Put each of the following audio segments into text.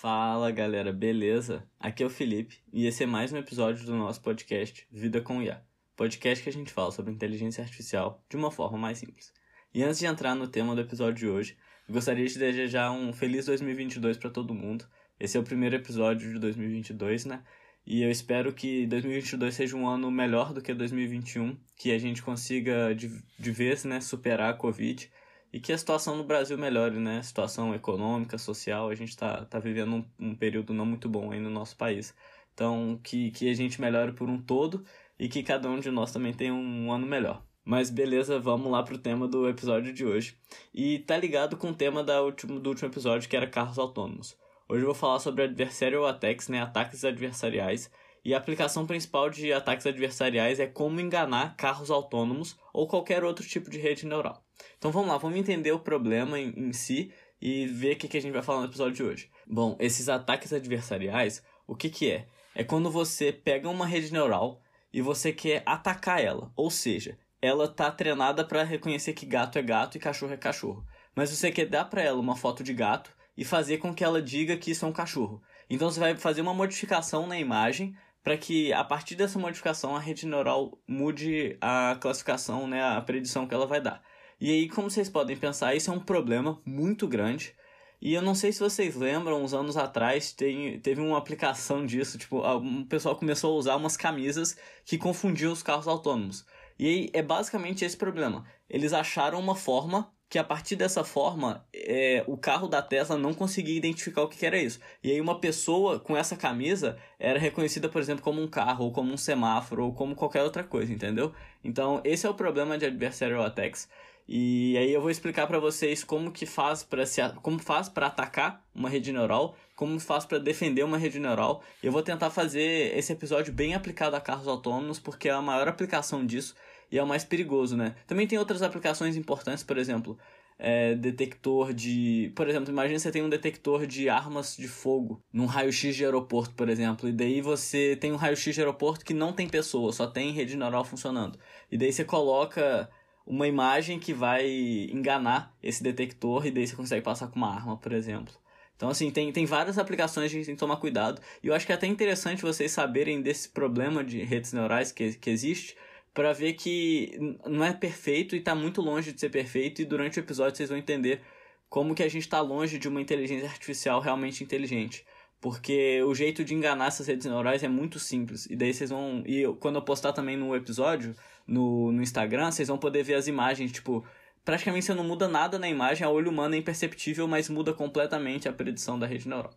Fala galera, beleza? Aqui é o Felipe e esse é mais um episódio do nosso podcast Vida com IA, podcast que a gente fala sobre inteligência artificial de uma forma mais simples. E antes de entrar no tema do episódio de hoje, gostaria de desejar um feliz 2022 para todo mundo. Esse é o primeiro episódio de 2022, né? E eu espero que 2022 seja um ano melhor do que 2021, que a gente consiga de, de vez né, superar a Covid e que a situação no Brasil melhore, né? Situação econômica, social, a gente está tá vivendo um, um, período não muito bom aí no nosso país. Então, que, que a gente melhore por um todo e que cada um de nós também tenha um, um ano melhor. Mas beleza, vamos lá pro tema do episódio de hoje. E tá ligado com o tema da último, do último episódio, que era carros autônomos. Hoje eu vou falar sobre adversarial attacks, né? Ataques adversariais e a aplicação principal de ataques adversariais é como enganar carros autônomos ou qualquer outro tipo de rede neural. Então vamos lá, vamos entender o problema em, em si e ver o que, que a gente vai falar no episódio de hoje. Bom, esses ataques adversariais, o que, que é? É quando você pega uma rede neural e você quer atacar ela. Ou seja, ela está treinada para reconhecer que gato é gato e cachorro é cachorro. Mas você quer dar para ela uma foto de gato e fazer com que ela diga que isso é um cachorro. Então você vai fazer uma modificação na imagem para que a partir dessa modificação a rede neural mude a classificação, né, a predição que ela vai dar. E aí, como vocês podem pensar, isso é um problema muito grande. E eu não sei se vocês lembram, uns anos atrás tem, teve uma aplicação disso, tipo, um pessoal começou a usar umas camisas que confundiam os carros autônomos. E aí é basicamente esse problema. Eles acharam uma forma que a partir dessa forma é, o carro da Tesla não conseguia identificar o que, era isso. E aí uma pessoa com essa camisa era reconhecida, por exemplo, como um carro, ou como um semáforo, ou como qualquer outra coisa, entendeu? Então esse é o problema de adversarial attacks. E aí eu vou explicar para vocês como que faz para se como faz para atacar uma rede neural, como faz para defender uma rede neural. Eu vou tentar fazer esse episódio bem aplicado a carros autônomos, porque é a maior aplicação disso e é o mais perigoso, né? Também tem outras aplicações importantes, por exemplo, é, detector de. Por exemplo, imagine você tem um detector de armas de fogo num raio-x de aeroporto, por exemplo, e daí você tem um raio-x de aeroporto que não tem pessoa, só tem rede neural funcionando. E daí você coloca uma imagem que vai enganar esse detector e daí você consegue passar com uma arma, por exemplo. Então, assim, tem, tem várias aplicações que a gente tem que tomar cuidado. E eu acho que é até interessante vocês saberem desse problema de redes neurais que, que existe, para ver que não é perfeito e está muito longe de ser perfeito. E durante o episódio vocês vão entender como que a gente está longe de uma inteligência artificial realmente inteligente. Porque o jeito de enganar essas redes neurais é muito simples. E daí vocês vão. E eu, quando eu postar também no episódio, no, no Instagram, vocês vão poder ver as imagens, tipo. Praticamente você não muda nada na imagem, a olho humano é imperceptível, mas muda completamente a predição da rede neural.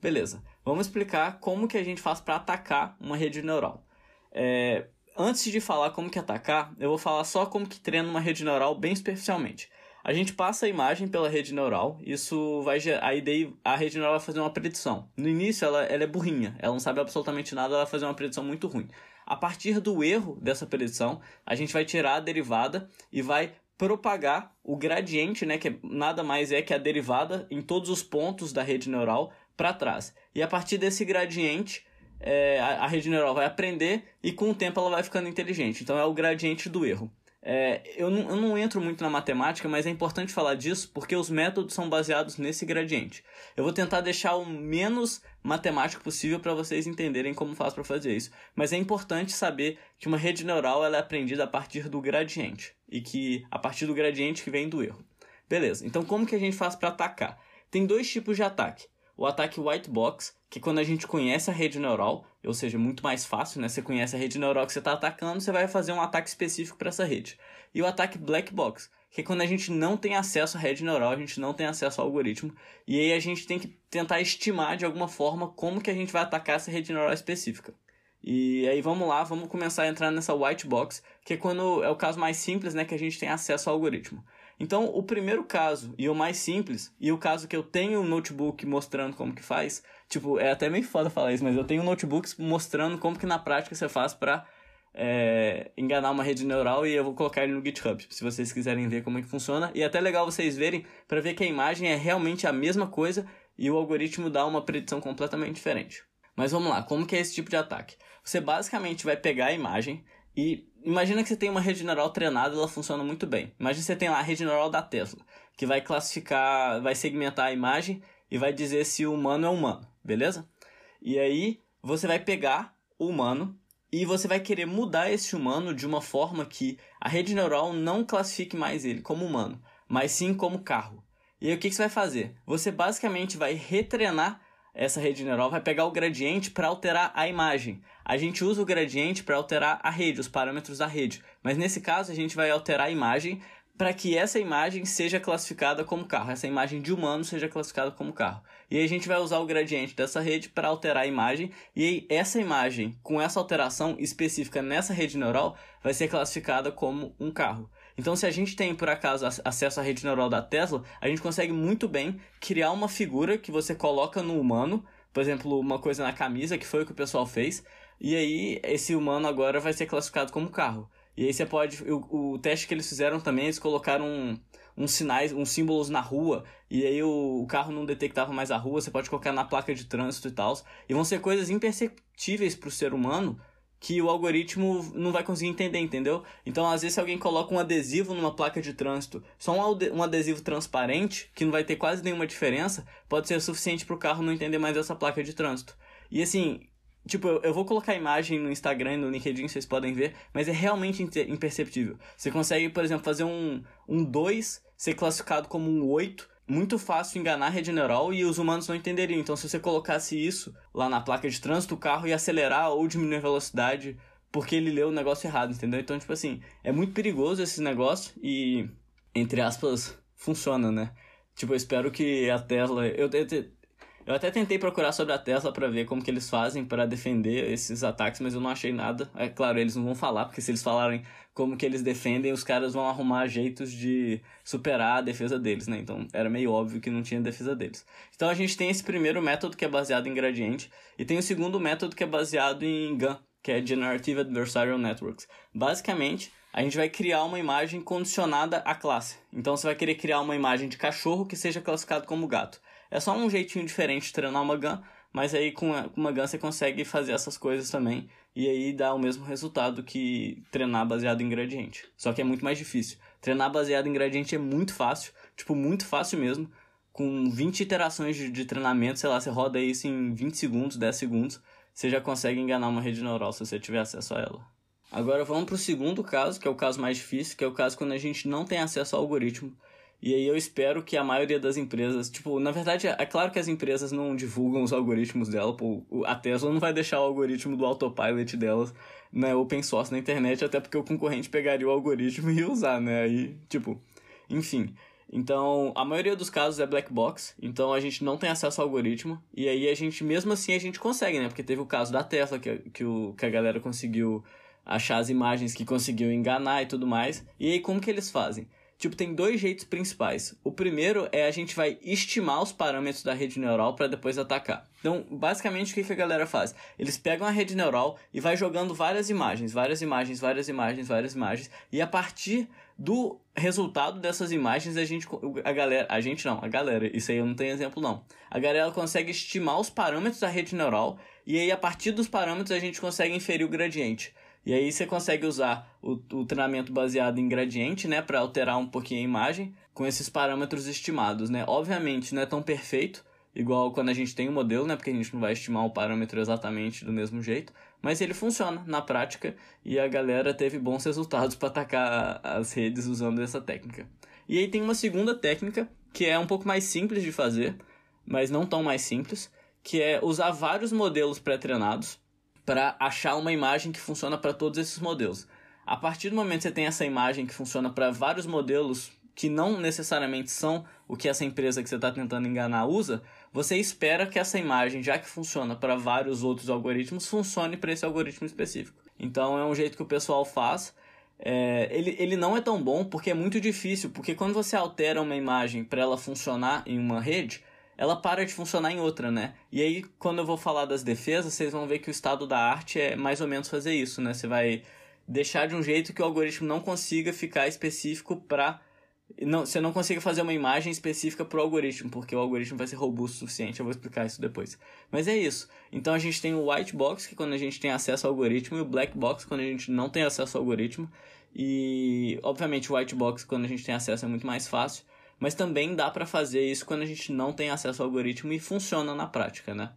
Beleza, vamos explicar como que a gente faz para atacar uma rede neural. É, antes de falar como que atacar, eu vou falar só como que treina uma rede neural bem superficialmente. A gente passa a imagem pela rede neural, isso vai aí daí a rede neural vai fazer uma predição. No início ela, ela é burrinha, ela não sabe absolutamente nada, ela vai fazer uma predição muito ruim. A partir do erro dessa predição, a gente vai tirar a derivada e vai propagar o gradiente, né, que é nada mais é que a derivada em todos os pontos da rede neural para trás. E a partir desse gradiente, é, a, a rede neural vai aprender e com o tempo ela vai ficando inteligente. Então é o gradiente do erro. É, eu, não, eu não entro muito na matemática, mas é importante falar disso porque os métodos são baseados nesse gradiente. Eu vou tentar deixar o menos matemático possível para vocês entenderem como faz para fazer isso. Mas é importante saber que uma rede neural é aprendida a partir do gradiente e que a partir do gradiente que vem do erro. Beleza? Então como que a gente faz para atacar? Tem dois tipos de ataque. O ataque white box, que quando a gente conhece a rede neural, ou seja, muito mais fácil, né? Você conhece a rede neural que você está atacando, você vai fazer um ataque específico para essa rede. E o ataque black box, que é quando a gente não tem acesso à rede neural, a gente não tem acesso ao algoritmo, e aí a gente tem que tentar estimar de alguma forma como que a gente vai atacar essa rede neural específica. E aí vamos lá, vamos começar a entrar nessa white box, que é quando é o caso mais simples, né, que a gente tem acesso ao algoritmo. Então, o primeiro caso e o mais simples, e o caso que eu tenho um notebook mostrando como que faz, tipo, é até meio foda falar isso, mas eu tenho um notebook mostrando como que na prática você faz para é, enganar uma rede neural e eu vou colocar ele no GitHub, se vocês quiserem ver como é que funciona. E é até legal vocês verem para ver que a imagem é realmente a mesma coisa e o algoritmo dá uma predição completamente diferente. Mas vamos lá, como que é esse tipo de ataque? Você basicamente vai pegar a imagem e imagina que você tem uma rede neural treinada, ela funciona muito bem. Imagina que você tem lá a rede neural da Tesla, que vai classificar, vai segmentar a imagem e vai dizer se o humano é humano, beleza? E aí você vai pegar o humano e você vai querer mudar esse humano de uma forma que a rede neural não classifique mais ele como humano, mas sim como carro. E aí o que, que você vai fazer? Você basicamente vai retrenar essa rede neural, vai pegar o gradiente para alterar a imagem. A gente usa o gradiente para alterar a rede, os parâmetros da rede, mas nesse caso a gente vai alterar a imagem para que essa imagem seja classificada como carro, essa imagem de humano seja classificada como carro. E a gente vai usar o gradiente dessa rede para alterar a imagem, e aí essa imagem, com essa alteração específica nessa rede neural, vai ser classificada como um carro. Então, se a gente tem, por acaso, acesso à rede neural da Tesla, a gente consegue muito bem criar uma figura que você coloca no humano, por exemplo, uma coisa na camisa, que foi o que o pessoal fez, e aí esse humano agora vai ser classificado como carro. E aí você pode. O, o teste que eles fizeram também, eles colocaram um, uns sinais, uns símbolos na rua, e aí o, o, carro não detectava mais a rua, você pode colocar na placa de trânsito e tal. E vão ser coisas imperceptíveis para o ser humano que o algoritmo não vai conseguir entender, entendeu? Então, às vezes, se alguém coloca um adesivo numa placa de trânsito, só um adesivo transparente, que não vai ter quase nenhuma diferença, pode ser suficiente para o carro não entender mais essa placa de trânsito. E assim, Tipo, eu, vou colocar a imagem no Instagram e no LinkedIn, vocês podem ver, mas é realmente imperceptível. Você consegue, por exemplo, fazer um, um 2 ser classificado como um 8, muito fácil enganar a rede neural e os humanos não entenderiam. Então, se você colocasse isso lá na placa de trânsito, o carro ia acelerar ou diminuir a velocidade porque ele leu o negócio errado, entendeu? Então, tipo assim, é muito perigoso esse negócio e, entre aspas, funciona, né? Tipo, eu espero que a Tesla. Eu, eu, eu até tentei procurar sobre a Tesla para ver como que eles fazem para defender esses ataques, mas eu não achei nada. É claro, eles não vão falar, porque se eles falarem como que eles defendem, os caras vão arrumar jeitos de superar a defesa deles, né? Então era meio óbvio que não tinha defesa deles. Então a gente tem esse primeiro método que é baseado em gradiente, e tem o segundo método que é baseado em GAN, que é Generative Adversarial Networks. Basicamente, a gente vai criar uma imagem condicionada à classe. Então você vai querer criar uma imagem de cachorro que seja classificado como gato. É só um jeitinho diferente de treinar uma gun, mas aí com uma gun você consegue fazer essas coisas também e aí dá o mesmo resultado que treinar baseado em gradiente. Só que é muito mais difícil. Treinar baseado em gradiente é muito fácil, tipo, muito fácil mesmo. Com 20 iterações de, de treinamento, sei lá, você roda isso em 20 segundos, 10 segundos, você já consegue enganar uma rede neural se você tiver acesso a ela. Agora vamos para o segundo caso, que é o caso mais difícil, que é o caso quando a gente não tem acesso ao algoritmo e aí eu espero que a maioria das empresas, tipo, na verdade é claro que as empresas não divulgam os algoritmos dela, pô, a Tesla não vai deixar o algoritmo do autopilot delas né, open source na internet, até porque o concorrente pegaria o algoritmo e ia usar, né? Aí, tipo, enfim. Então, a maioria dos casos é black box, então a gente não tem acesso ao algoritmo, e aí a gente, mesmo assim, a gente consegue, né? Porque teve o caso da Tesla, que, que, o, que a galera conseguiu achar as imagens que conseguiu enganar e tudo mais. E aí, como que eles fazem? Tipo, tem dois jeitos principais. O primeiro é a gente vai estimar os parâmetros da rede neural para depois atacar. Então, basicamente, o que, que a galera faz? Eles pegam a rede neural e vai jogando várias imagens, várias imagens, várias imagens, várias imagens, e a partir do resultado dessas imagens, a gente, a galera, a gente não, a galera, isso aí eu não tenho exemplo não. A galera consegue estimar os parâmetros da rede neural e aí a partir dos parâmetros a gente consegue inferir o gradiente. E aí você consegue usar o, o treinamento baseado em gradiente, né, para alterar um pouquinho a imagem com esses parâmetros estimados, né? Obviamente não é tão perfeito igual quando a gente tem um modelo, né, porque a gente não vai estimar o parâmetro exatamente do mesmo jeito, mas ele funciona na prática e a galera teve bons resultados para atacar as redes usando essa técnica. E aí tem uma segunda técnica que é um pouco mais simples de fazer, mas não tão mais simples, que é usar vários modelos pré-treinados para achar uma imagem que funciona para todos esses modelos. A partir do momento que você tem essa imagem que funciona para vários modelos que não necessariamente são o que essa empresa que você está tentando enganar usa, você espera que essa imagem, já que funciona para vários outros algoritmos, funcione para esse algoritmo específico. Então é um jeito que o pessoal faz. É, ele, ele não é tão bom porque é muito difícil, porque quando você altera uma imagem para ela funcionar em uma rede, ela para de funcionar em outra, né? E aí, quando eu vou falar das defesas, vocês vão ver que o estado da arte é mais ou menos fazer isso, né? Você vai deixar de um jeito que o algoritmo não consiga ficar específico para não, você não consiga fazer uma imagem específica para o algoritmo, porque o algoritmo vai ser robusto o suficiente, eu vou explicar isso depois. Mas é isso. Então a gente tem o white box, que é quando a gente tem acesso ao algoritmo, e o black box, quando a gente não tem acesso ao algoritmo. E, obviamente, o white box, quando a gente tem acesso, é muito mais fácil. Mas também dá para fazer isso quando a gente não tem acesso ao algoritmo e funciona na prática, né?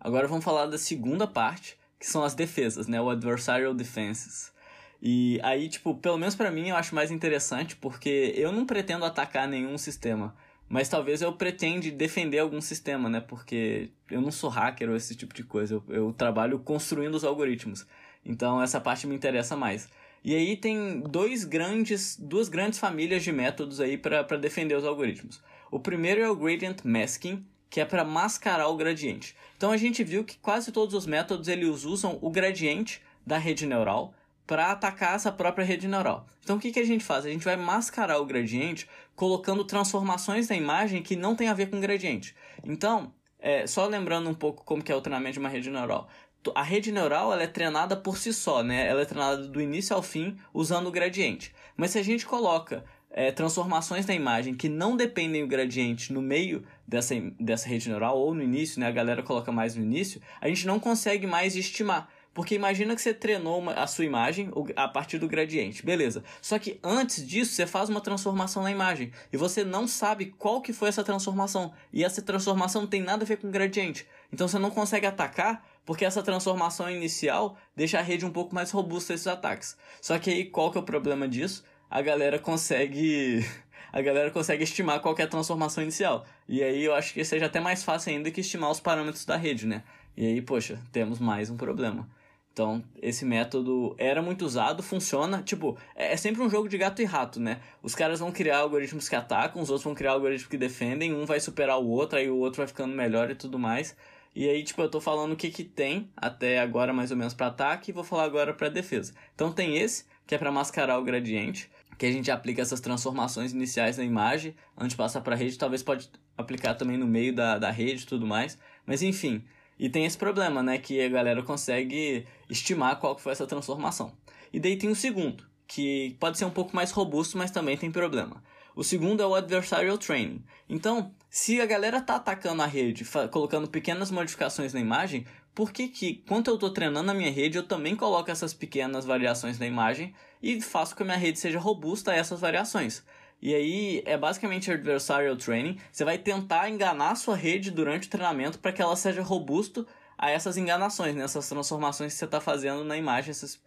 Agora vamos falar da segunda parte, que são as defesas, né? O adversarial defenses. E aí, tipo, pelo menos para mim eu acho mais interessante porque eu não pretendo atacar nenhum sistema, mas talvez eu pretende defender algum sistema, né? Porque eu não sou hacker ou esse tipo de coisa, eu, eu trabalho construindo os algoritmos. Então essa parte me interessa mais. E aí tem dois grandes, duas grandes famílias de métodos aí para defender os algoritmos. O primeiro é o gradient masking, que é para mascarar o gradiente. Então a gente viu que quase todos os métodos eles usam o gradiente da rede neural para atacar essa própria rede neural. Então o que, que a gente faz? A gente vai mascarar o gradiente colocando transformações na imagem que não tem a ver com o gradiente. Então, é, só lembrando um pouco como que é o treinamento de uma rede neural a rede neural ela é treinada por si só, né? Ela é treinada do início ao fim usando o gradiente. Mas se a gente coloca é, transformações na imagem que não dependem do gradiente no meio dessa, dessa rede neural ou no início, né? A galera coloca mais no início, a gente não consegue mais estimar. Porque imagina que você treinou uma, a sua imagem a partir do gradiente, beleza. Só que antes disso, você faz uma transformação na imagem. E você não sabe qual que foi essa transformação. E essa transformação não tem nada a ver com o gradiente. Então você não consegue atacar porque essa transformação inicial deixa a rede um pouco mais robusta a esses ataques. Só que aí qual que é o problema disso? A galera consegue a galera consegue estimar qual é a transformação inicial. E aí eu acho que seja até mais fácil ainda que estimar os parâmetros da rede, né? E aí, poxa, temos mais um problema. Então, esse método era muito usado, funciona. Tipo, é, é sempre um jogo de gato e rato, né? Os caras vão criar algoritmos que atacam, os outros vão criar algoritmos que defendem, um vai superar o outro, aí o outro vai ficando melhor e tudo mais. E aí, tipo, eu tô falando o que que tem até agora mais ou menos para ataque e vou falar agora para defesa. Então tem esse, que é para mascarar o gradiente, que a gente aplica essas transformações iniciais na imagem antes de passar para rede, talvez pode aplicar também no meio da, da rede e tudo mais. Mas enfim, e tem esse problema, né, que a galera consegue estimar qual que foi essa transformação. E daí tem o segundo, que pode ser um pouco mais robusto, mas também tem problema. O segundo é o adversarial training. Então, se a galera tá atacando a rede, colocando pequenas modificações na imagem, por que que, quando eu estou treinando a minha rede, eu também coloco essas pequenas variações na imagem e faço que a minha rede seja robusta a essas variações? E aí é basicamente adversarial training. Você vai tentar enganar a sua rede durante o treinamento para que ela seja robusta a essas enganações, né? essas transformações que você está fazendo na imagem, essas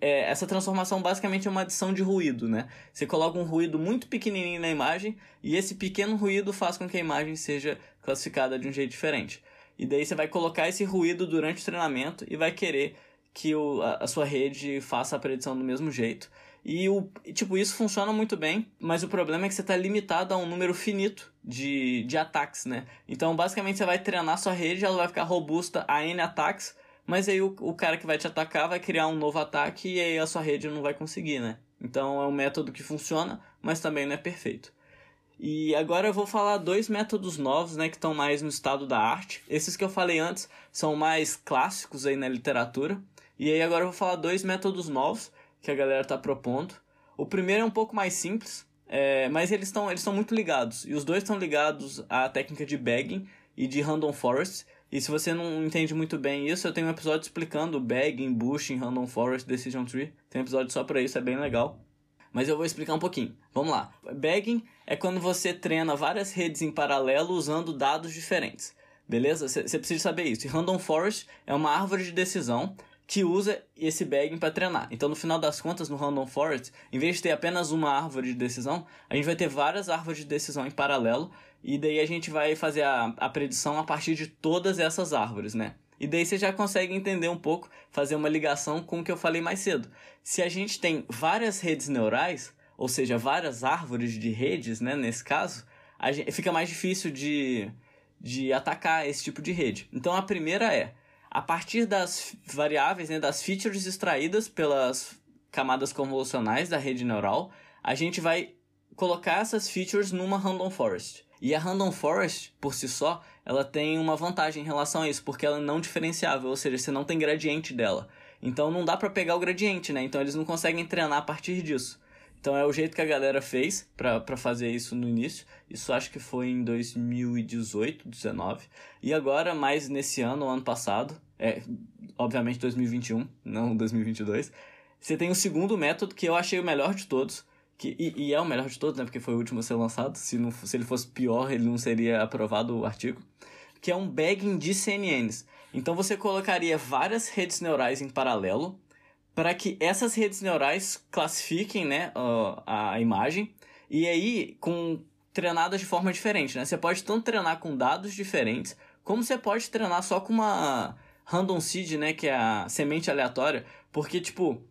é, essa transformação basicamente é uma adição de ruído, né? Você coloca um ruído muito pequenininho na imagem e esse pequeno ruído faz com que a imagem seja classificada de um jeito diferente. E daí você vai colocar esse ruído durante o treinamento e vai querer que o, a, a sua rede faça a predição do mesmo jeito. E o tipo, isso funciona muito bem, mas o problema é que você está limitado a um número finito de, de ataques, né? Então, basicamente, você vai treinar sua rede, ela vai ficar robusta a N ataques, mas aí o, o cara que vai te atacar vai criar um novo ataque e aí a sua rede não vai conseguir, né? Então é um método que funciona, mas também não é perfeito. E agora eu vou falar dois métodos novos, né, que estão mais no estado da arte. Esses que eu falei antes são mais clássicos aí na literatura. E aí agora eu vou falar dois métodos novos que a galera está propondo. O primeiro é um pouco mais simples, é, mas eles estão eles muito ligados. E os dois estão ligados à técnica de bagging e de random forest, e se você não entende muito bem isso, eu tenho um episódio explicando bagging, bushing, random forest, decision tree. Tem um episódio só para isso, é bem legal. Mas eu vou explicar um pouquinho. Vamos lá. Bagging é quando você treina várias redes em paralelo usando dados diferentes. Beleza? Você precisa saber isso. E random forest é uma árvore de decisão que usa esse bagging para treinar. Então, no final das contas, no Random Forest, em vez de ter apenas uma árvore de decisão, a gente vai ter várias árvores de decisão em paralelo e daí a gente vai fazer a, a predição a partir de todas essas árvores, né? E daí você já consegue entender um pouco, fazer uma ligação com o que eu falei mais cedo. Se a gente tem várias redes neurais, ou seja, várias árvores de redes, né, nesse caso, gente, fica mais difícil de, de atacar esse tipo de rede. Então a primeira é, a partir das variáveis, né, das features extraídas pelas camadas convolucionais da rede neural, a gente vai colocar essas features numa random forest. E a Random Forest, por si só, ela tem uma vantagem em relação a isso, porque ela é não diferenciável, ou seja, você não tem gradiente dela. Então não dá para pegar o gradiente, né? Então eles não conseguem treinar a partir disso. Então é o jeito que a galera fez para fazer isso no início. Isso acho que foi em 2018, 2019. E agora, mais nesse ano, ano passado, é, obviamente 2021, não 2022, você tem o segundo método que eu achei o melhor de todos, que, e, e, é o melhor de todos, né? Porque foi o último a ser lançado. Se, não, se ele fosse pior, ele não seria aprovado o artigo. Que é um bagging de CNNs. Então você colocaria várias redes neurais em paralelo para que essas redes neurais classifiquem né, a, imagem e aí com treinadas de forma diferente. Né? Você pode tanto treinar com dados diferentes, como você pode treinar só com uma random seed, né, que é a semente aleatória, porque tipo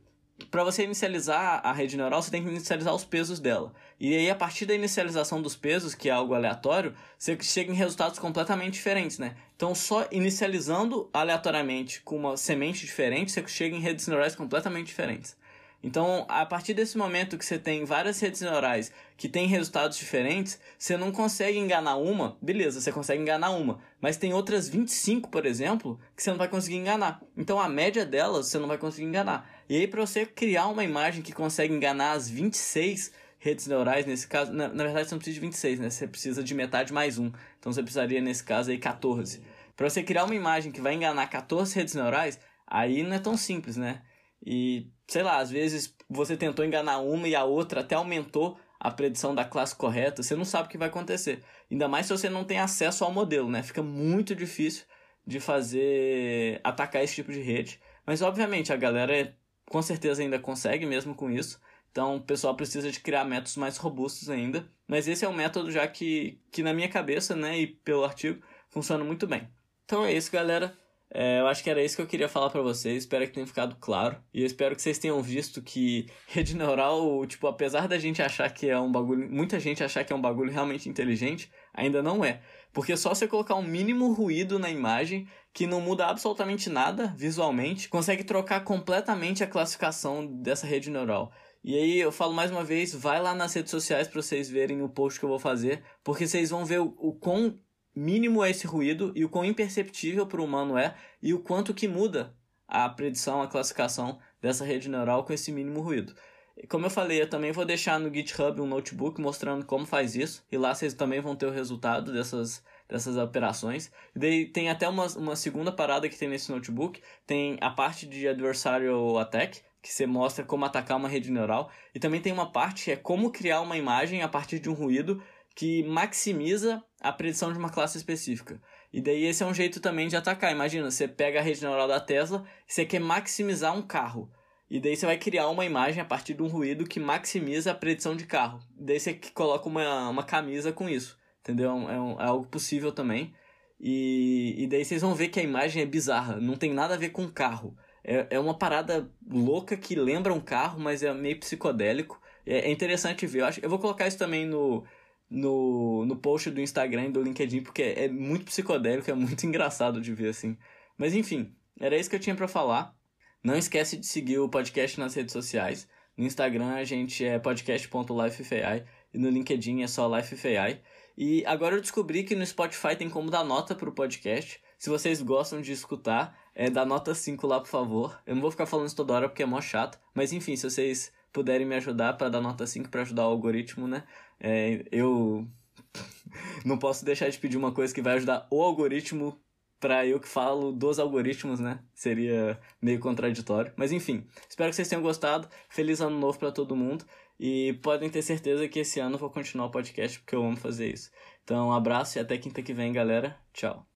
para você inicializar a rede neural, você tem que inicializar os pesos dela. E aí, a partir da inicialização dos pesos, que é algo aleatório, você chega em resultados completamente diferentes, né? Então, só inicializando aleatoriamente com uma semente diferente, você chega em redes neurais completamente diferentes. Então, a partir desse momento que você tem várias redes neurais que têm resultados diferentes, você não consegue enganar uma, beleza, você consegue enganar uma, mas tem outras 25, por exemplo, que você não vai conseguir enganar. Então, a média delas você não vai conseguir enganar. E aí, para você criar uma imagem que consegue enganar as 26 redes neurais, nesse caso, na, na verdade você não precisa de 26, né? Você precisa de metade mais um. Então, você precisaria, nesse caso aí, 14. Para você criar uma imagem que vai enganar 14 redes neurais, aí não é tão simples, né? E, sei lá, às vezes você tentou enganar uma e a outra até aumentou a predição da classe correta, você não sabe o que vai acontecer. Ainda mais se você não tem acesso ao modelo, né? Fica muito difícil de fazer atacar esse tipo de rede. Mas obviamente a galera com certeza ainda consegue mesmo com isso. Então o pessoal precisa de criar métodos mais robustos ainda. Mas esse é um método já que, que na minha cabeça, né, e pelo artigo, funciona muito bem. Então é isso, galera. É, eu acho que era isso que eu queria falar para vocês. Espero que tenha ficado claro. E eu espero que vocês tenham visto que rede neural, tipo, apesar da gente achar que é um bagulho. Muita gente achar que é um bagulho realmente inteligente, ainda não é. Porque só você colocar um mínimo ruído na imagem, que não muda absolutamente nada visualmente, consegue trocar completamente a classificação dessa rede neural. E aí eu falo mais uma vez, vai lá nas redes sociais para vocês verem o post que eu vou fazer, porque vocês vão ver o, o quão mínimo é esse ruído e o quão imperceptível para o humano é e o quanto que muda a predição, a classificação dessa rede neural com esse mínimo ruído. Como eu falei, eu também vou deixar no GitHub um notebook mostrando como faz isso, e lá vocês também vão ter o resultado dessas, dessas operações. E daí tem até uma, uma segunda parada que tem nesse notebook, tem a parte de adversarial attack, que você mostra como atacar uma rede neural, e também tem uma parte que é como criar uma imagem a partir de um ruído que maximiza a predição de uma classe específica. E daí esse é um jeito também de atacar. Imagina, você pega a rede neural da Tesla você quer maximizar um carro. E daí você vai criar uma imagem a partir de um ruído que maximiza a predição de carro. E daí você coloca uma, uma camisa com isso. Entendeu? É, um, é algo possível também. E, e daí vocês vão ver que a imagem é bizarra. Não tem nada a ver com carro. É, é uma parada louca que lembra um carro, mas é meio psicodélico. É, é interessante ver. Eu, acho, eu vou colocar isso também no, no, no post do Instagram e do LinkedIn, porque é muito psicodélico, é muito engraçado de ver assim. Mas enfim, era isso que eu tinha para falar. Não esquece de seguir o podcast nas redes sociais. No Instagram a gente é podcast.lifefai e no LinkedIn é só lifefai. E agora eu descobri que no Spotify tem como dar nota pro podcast. Se vocês gostam de escutar, é, dá nota 5 lá, por favor. Eu não vou ficar falando isso toda hora porque é mó chato. Mas enfim, se vocês puderem me ajudar para dar nota 5 para ajudar o algoritmo, né? É, eu não posso deixar de pedir uma coisa que vai ajudar o algoritmo para eu que falo dos algoritmos, né? Seria meio contraditório. Mas enfim, espero que vocês tenham gostado. Feliz ano novo para todo mundo. E podem ter certeza que esse ano eu vou continuar o podcast porque eu amo fazer isso. Então, um abraço e até quinta que vem, galera. Tchau.